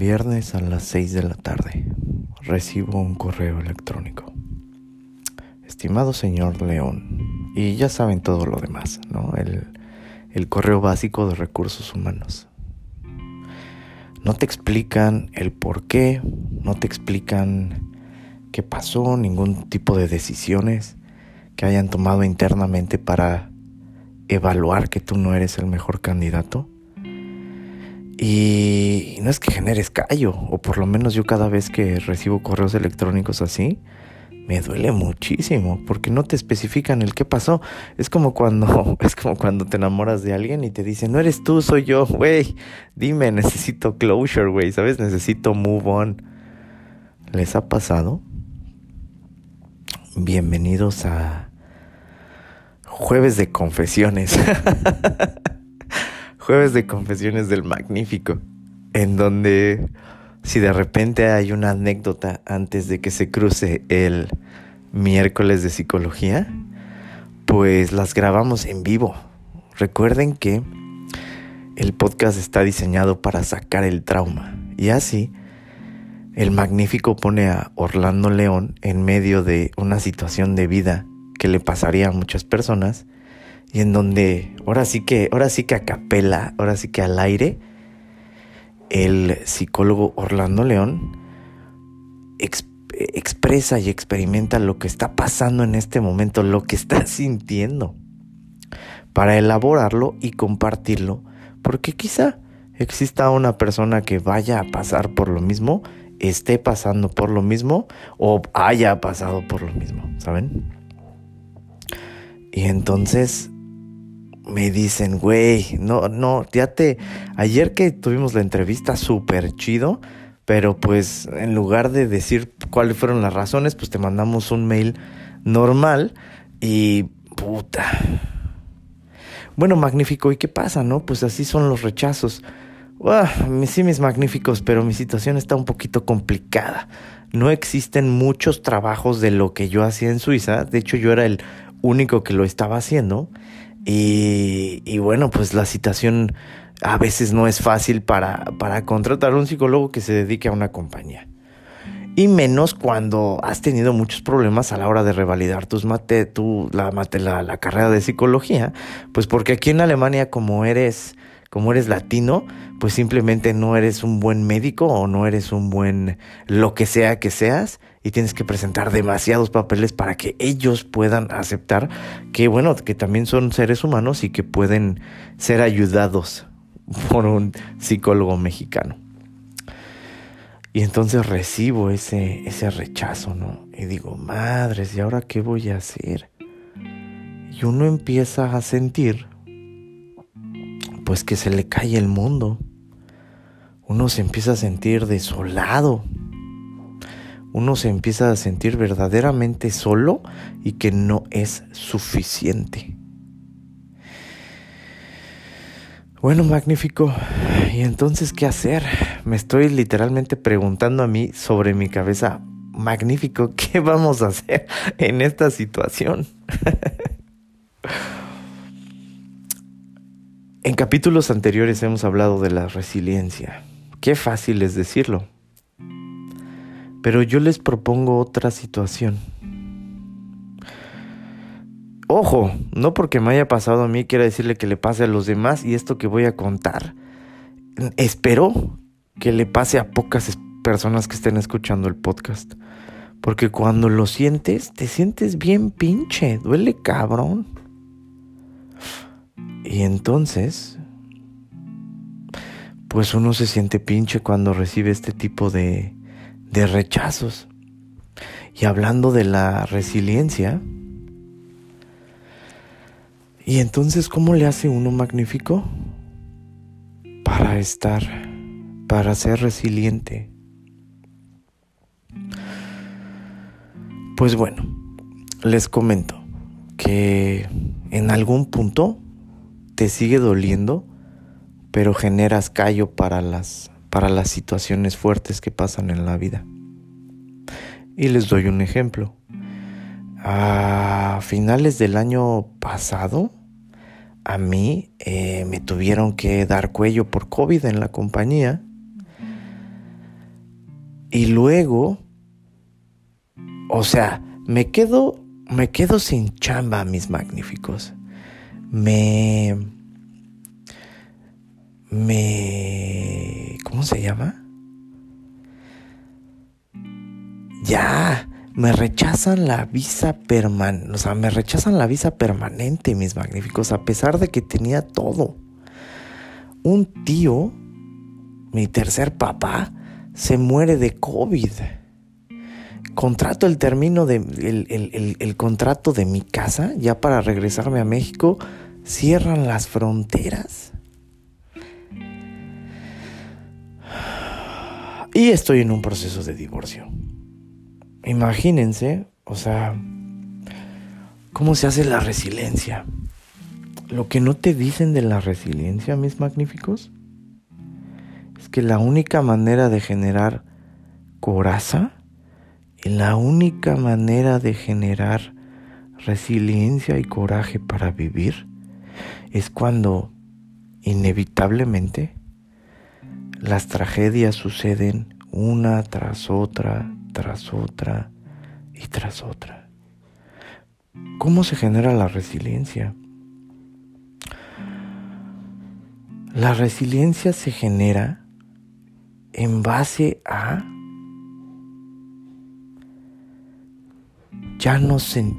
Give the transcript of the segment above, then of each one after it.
Viernes a las 6 de la tarde. Recibo un correo electrónico. Estimado señor León, y ya saben todo lo demás, ¿no? El, el correo básico de recursos humanos. No te explican el por qué, no te explican qué pasó, ningún tipo de decisiones que hayan tomado internamente para evaluar que tú no eres el mejor candidato. Y no es que generes callo, o por lo menos yo cada vez que recibo correos electrónicos así, me duele muchísimo porque no te especifican el qué pasó. Es como cuando es como cuando te enamoras de alguien y te dicen, "No eres tú, soy yo." Güey, dime, necesito closure, güey, ¿sabes? Necesito move on. ¿Les ha pasado? Bienvenidos a Jueves de Confesiones. Jueves de Confesiones del Magnífico, en donde si de repente hay una anécdota antes de que se cruce el miércoles de psicología, pues las grabamos en vivo. Recuerden que el podcast está diseñado para sacar el trauma y así el magnífico pone a Orlando León en medio de una situación de vida que le pasaría a muchas personas y en donde ahora sí que, ahora sí que a capela, ahora sí que al aire, el psicólogo Orlando León expresa y experimenta lo que está pasando en este momento, lo que está sintiendo, para elaborarlo y compartirlo, porque quizá exista una persona que vaya a pasar por lo mismo, esté pasando por lo mismo o haya pasado por lo mismo, ¿saben? Y entonces me dicen, güey, no, no, ya te, ayer que tuvimos la entrevista súper chido, pero pues en lugar de decir cuáles fueron las razones, pues te mandamos un mail normal y puta. Bueno, magnífico, ¿y qué pasa, no? Pues así son los rechazos. sí, mis magníficos, pero mi situación está un poquito complicada. No existen muchos trabajos de lo que yo hacía en Suiza. De hecho, yo era el único que lo estaba haciendo. Y, bueno, pues la situación a veces no es fácil para, para contratar a un psicólogo que se dedique a una compañía. Y menos cuando has tenido muchos problemas a la hora de revalidar tus mate, tu, la, la, la carrera de psicología, pues porque aquí en Alemania como eres como eres latino, pues simplemente no eres un buen médico o no eres un buen lo que sea que seas y tienes que presentar demasiados papeles para que ellos puedan aceptar que bueno, que también son seres humanos y que pueden ser ayudados por un psicólogo mexicano. Y entonces recibo ese, ese rechazo, ¿no? Y digo, madres, ¿y ahora qué voy a hacer? Y uno empieza a sentir pues que se le cae el mundo. Uno se empieza a sentir desolado. Uno se empieza a sentir verdaderamente solo y que no es suficiente. Bueno, magnífico. ¿Y entonces qué hacer? Me estoy literalmente preguntando a mí sobre mi cabeza, magnífico, ¿qué vamos a hacer en esta situación? En capítulos anteriores hemos hablado de la resiliencia. Qué fácil es decirlo. Pero yo les propongo otra situación. Ojo, no porque me haya pasado a mí quiera decirle que le pase a los demás y esto que voy a contar. Espero que le pase a pocas personas que estén escuchando el podcast. Porque cuando lo sientes, te sientes bien pinche, duele cabrón. Y entonces, pues uno se siente pinche cuando recibe este tipo de, de rechazos. Y hablando de la resiliencia, y entonces, ¿cómo le hace uno magnífico para estar, para ser resiliente? Pues bueno, les comento que en algún punto te sigue doliendo, pero generas callo para las, para las situaciones fuertes que pasan en la vida. Y les doy un ejemplo. A finales del año pasado, a mí eh, me tuvieron que dar cuello por COVID en la compañía. Y luego, o sea, me quedo, me quedo sin chamba, mis magníficos. Me, me, ¿cómo se llama? Ya, me rechazan la visa permanente, o sea, me rechazan la visa permanente, mis magníficos, a pesar de que tenía todo. Un tío, mi tercer papá, se muere de COVID. Contrato el término de el, el contrato de mi casa ya para regresarme a México. Cierran las fronteras. Y estoy en un proceso de divorcio. Imagínense, o sea, cómo se hace la resiliencia. Lo que no te dicen de la resiliencia, mis magníficos, es que la única manera de generar coraza y la única manera de generar resiliencia y coraje para vivir es cuando inevitablemente las tragedias suceden una tras otra, tras otra y tras otra. ¿Cómo se genera la resiliencia? La resiliencia se genera en base a ya no se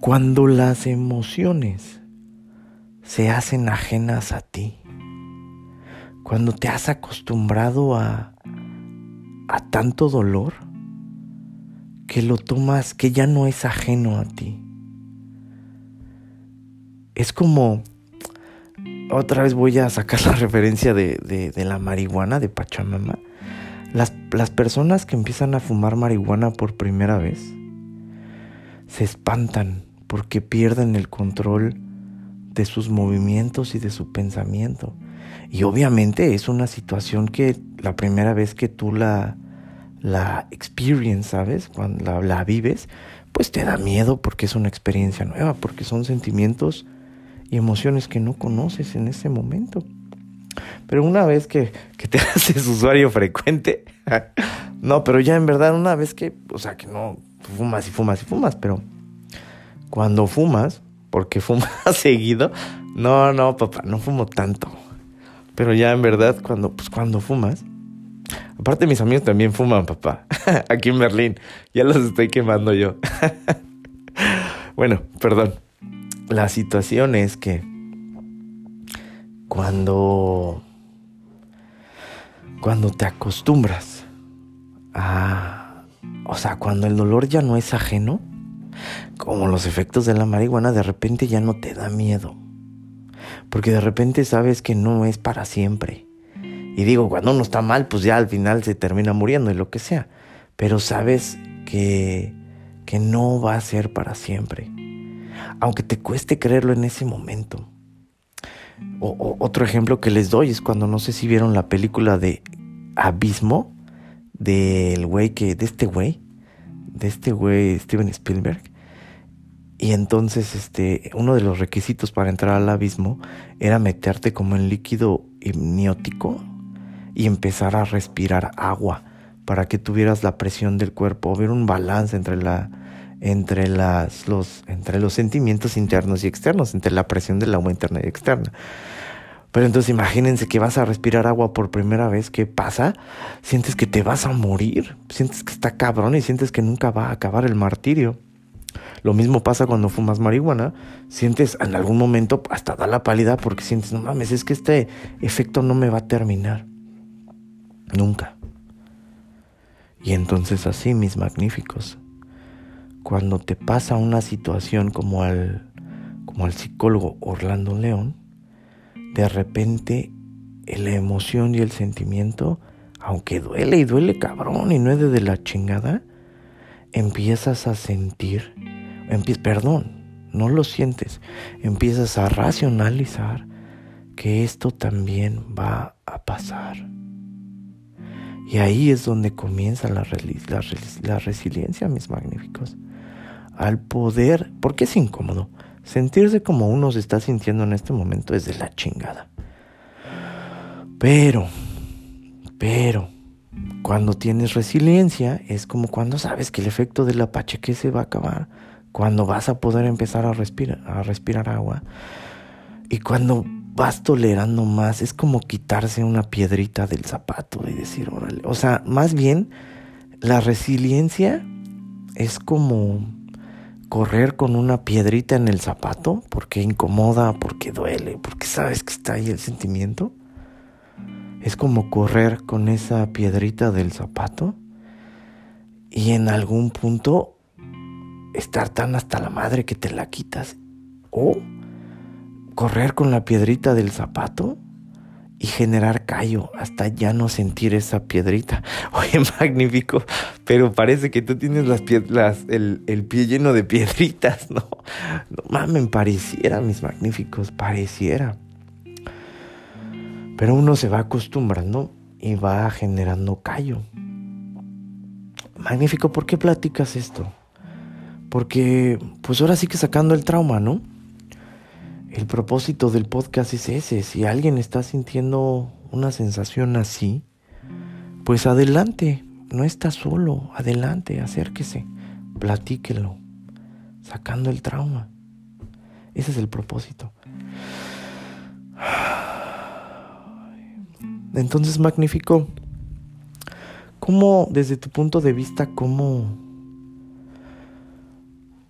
cuando las emociones se hacen ajenas a ti cuando te has acostumbrado a a tanto dolor que lo tomas que ya no es ajeno a ti es como otra vez voy a sacar la referencia de, la marihuana de Pachamama. Las, las personas que empiezan a fumar marihuana por primera vez se espantan porque pierden el control de sus movimientos y de su pensamiento. Y obviamente es una situación que la primera vez que tú la, la experience, ¿sabes? Cuando la, la, vives, pues te da miedo porque es una experiencia nueva, porque son sentimientos y emociones que no conoces en ese momento. Pero una vez que, que te haces usuario frecuente, no, pero ya en verdad una vez que, o sea, que no fumas y fumas y fumas, pero cuando fumas, porque fumas seguido, no, no, papá, no fumo tanto. Pero ya en verdad, cuando, pues cuando fumas, aparte mis amigos también fuman, papá, aquí en Berlín, ya los estoy quemando yo. bueno, perdón la situación es que cuando cuando te acostumbras a o sea, cuando el dolor ya no es ajeno, como los efectos de la marihuana, de repente ya no te da miedo. Porque de repente sabes que no es para siempre. Y digo, cuando uno está mal, pues ya al final se termina muriendo y lo que sea. Pero sabes que, que no va a ser para siempre aunque te cueste creerlo en ese momento. O, otro ejemplo que les doy es cuando no sé si vieron la película de Abismo del güey que de este güey de este güey Steven Spielberg y entonces este uno de los requisitos para entrar al abismo era meterte como en líquido hipnótico y empezar a respirar agua para que tuvieras la presión del cuerpo, ver un balance entre la entre, las, los, entre los sentimientos internos y externos, entre la presión del agua interna y externa. Pero entonces imagínense que vas a respirar agua por primera vez, ¿qué pasa? Sientes que te vas a morir, sientes que está cabrón y sientes que nunca va a acabar el martirio. Lo mismo pasa cuando fumas marihuana, sientes en algún momento hasta da la pálida porque sientes, no mames, es que este efecto no me va a terminar. Nunca. Y entonces así, mis magníficos, cuando te pasa una situación como al, como al psicólogo Orlando León, de repente la emoción y el sentimiento, aunque duele y duele cabrón y no es de la chingada, empiezas a sentir, perdón, no lo sientes, empiezas a racionalizar que esto también va a pasar. Y ahí es donde comienza la, resiliencia, mis magníficos al poder, porque es incómodo, sentirse como uno se está sintiendo en este momento es de la chingada. Pero, pero, cuando tienes resiliencia es como cuando sabes que el efecto del que se va a acabar, cuando vas a poder empezar a respirar, agua y cuando vas tolerando más, es como quitarse una piedrita del zapato y decir, órale, o sea, más bien la resiliencia es como correr con una piedrita en el zapato porque incomoda, porque duele, porque sabes que está ahí el sentimiento. Es como correr con esa piedrita del zapato y en algún punto estar tan hasta la madre que te la quitas. O correr con la piedrita del zapato y generar callo hasta ya no sentir esa piedrita. Oye, magnífico, pero parece que tú tienes las, piedras, el, el, pie lleno de piedritas, ¿no? No mames, pareciera, mis magníficos, pareciera. Pero uno se va acostumbrando y va generando callo. Magnífico, ¿por qué platicas esto? Porque, pues ahora sí que sacando el trauma, ¿no? El propósito del podcast es ese. Si alguien está sintiendo una sensación así, pues adelante, no está solo, adelante, acérquese, platíquelo, sacando el trauma. Ese es el propósito. Entonces, magnífico. ¿Cómo, desde tu punto de vista, cómo,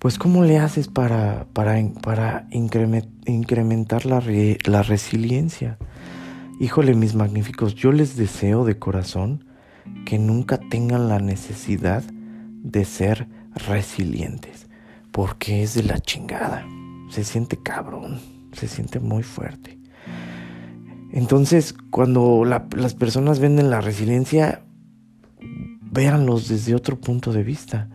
pues cómo le haces para, para, para incrementar la, la resiliencia? Híjole, mis magníficos, yo les deseo de corazón que nunca tengan la necesidad de ser resilientes, porque es de la chingada. Se siente cabrón, se siente muy fuerte. Entonces, cuando las personas venden la resiliencia, véanlos desde otro punto de vista,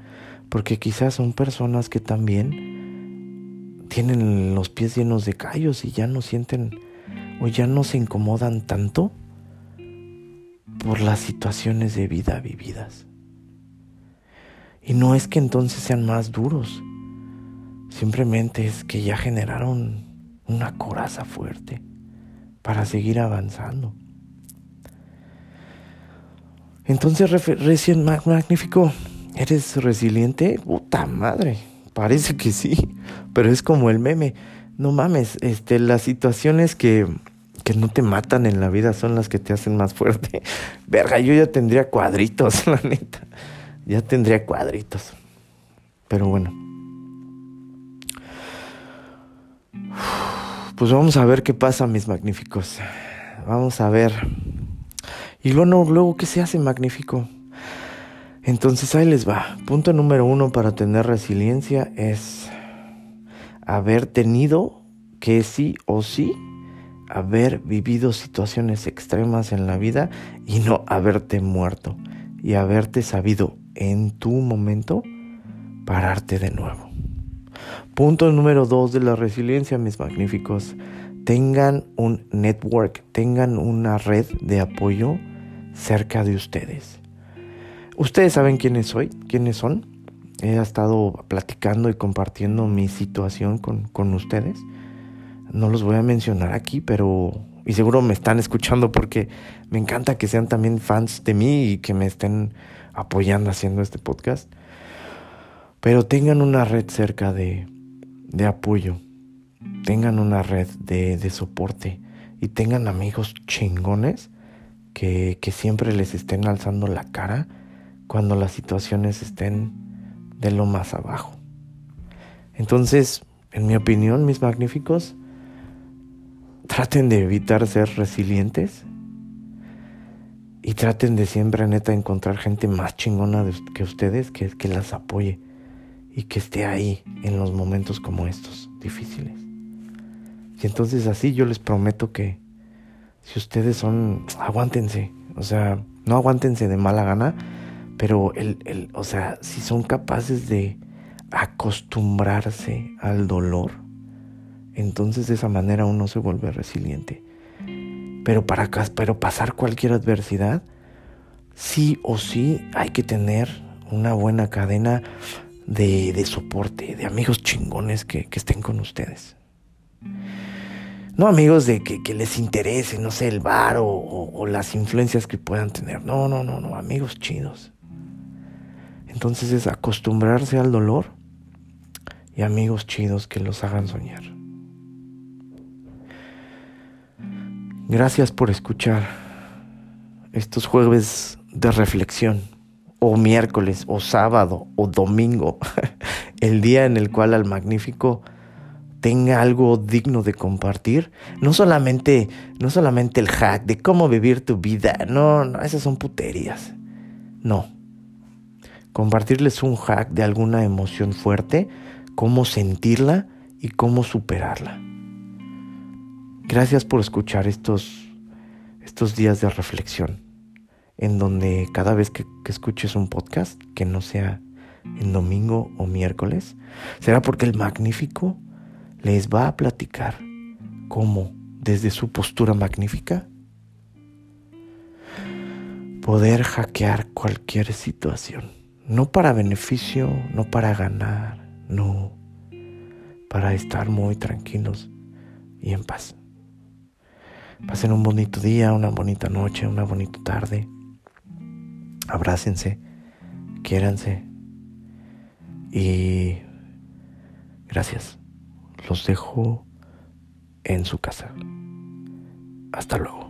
porque quizás son personas que también tienen los pies llenos de callos y ya no sienten o ya no se incomodan tanto por las situaciones de vida vividas. Y no es que entonces sean más duros, simplemente es que ya generaron una coraza fuerte para seguir avanzando. Entonces, recién magnífico, ¿eres resiliente? Puta madre, parece que sí, pero es como el meme. No mames, este, las situaciones que, que no te matan en la vida son las que te hacen más fuerte. Verga, yo ya tendría cuadritos, la neta. Ya tendría cuadritos. Pero bueno. Pues vamos a ver qué pasa, mis magníficos. Vamos a ver. Y luego, luego ¿qué se hace magnífico? Entonces ahí les va. Punto número uno para tener resiliencia es haber tenido que sí o sí haber vivido situaciones extremas en la vida y no haberte muerto y haberte sabido en tu momento pararte de nuevo. Punto número dos de la resiliencia, mis magníficos. Tengan un network, tengan una red de apoyo cerca de ustedes. Ustedes saben quiénes soy, quiénes son. He estado platicando y compartiendo mi situación con, con ustedes. No los voy a mencionar aquí, pero... Y seguro me están escuchando porque me encanta que sean también fans de mí y que me estén apoyando haciendo este podcast. Pero tengan una red cerca de, de apoyo, tengan una red de, de soporte y tengan amigos chingones que, que siempre les estén alzando la cara cuando las situaciones estén de lo más abajo. Entonces, en mi opinión, mis magníficos, traten de evitar ser resilientes y traten de siempre, neta, encontrar gente más chingona que ustedes que, que las apoye y que esté ahí en los momentos como estos difíciles. Y entonces así yo les prometo que si ustedes son, aguántense, o sea, no aguántense de mala gana, pero el, el, o sea, si son capaces de acostumbrarse al dolor, entonces de esa manera uno se vuelve resiliente. Pero para pero pasar cualquier adversidad, sí o sí hay que tener una buena cadena de, soporte, de amigos chingones que, que estén con ustedes. No amigos de que, les interese, no sé, el bar o, o las influencias que puedan tener. No, no, no, no, amigos chidos. Entonces es acostumbrarse al dolor y amigos chidos que los hagan soñar. Gracias por escuchar estos jueves de reflexión, o miércoles, o sábado, o domingo, el día en el cual al magnífico tenga algo digno de compartir. No solamente, no solamente el hack de cómo vivir tu vida, no, no, esas son puterías. No. Compartirles un hack de alguna emoción fuerte, cómo sentirla y cómo superarla. Gracias por escuchar estos, estos días de reflexión, en donde cada vez que, que escuches un podcast, que no sea en domingo o miércoles, será porque el magnífico les va a platicar cómo, desde su postura magnífica, poder hackear cualquier situación. No para beneficio, no para ganar, no, para estar muy tranquilos y en paz. Pasen un bonito día, una bonita noche, una bonita tarde. Abrácense, quiéranse y gracias los dejo en su casa. Hasta luego.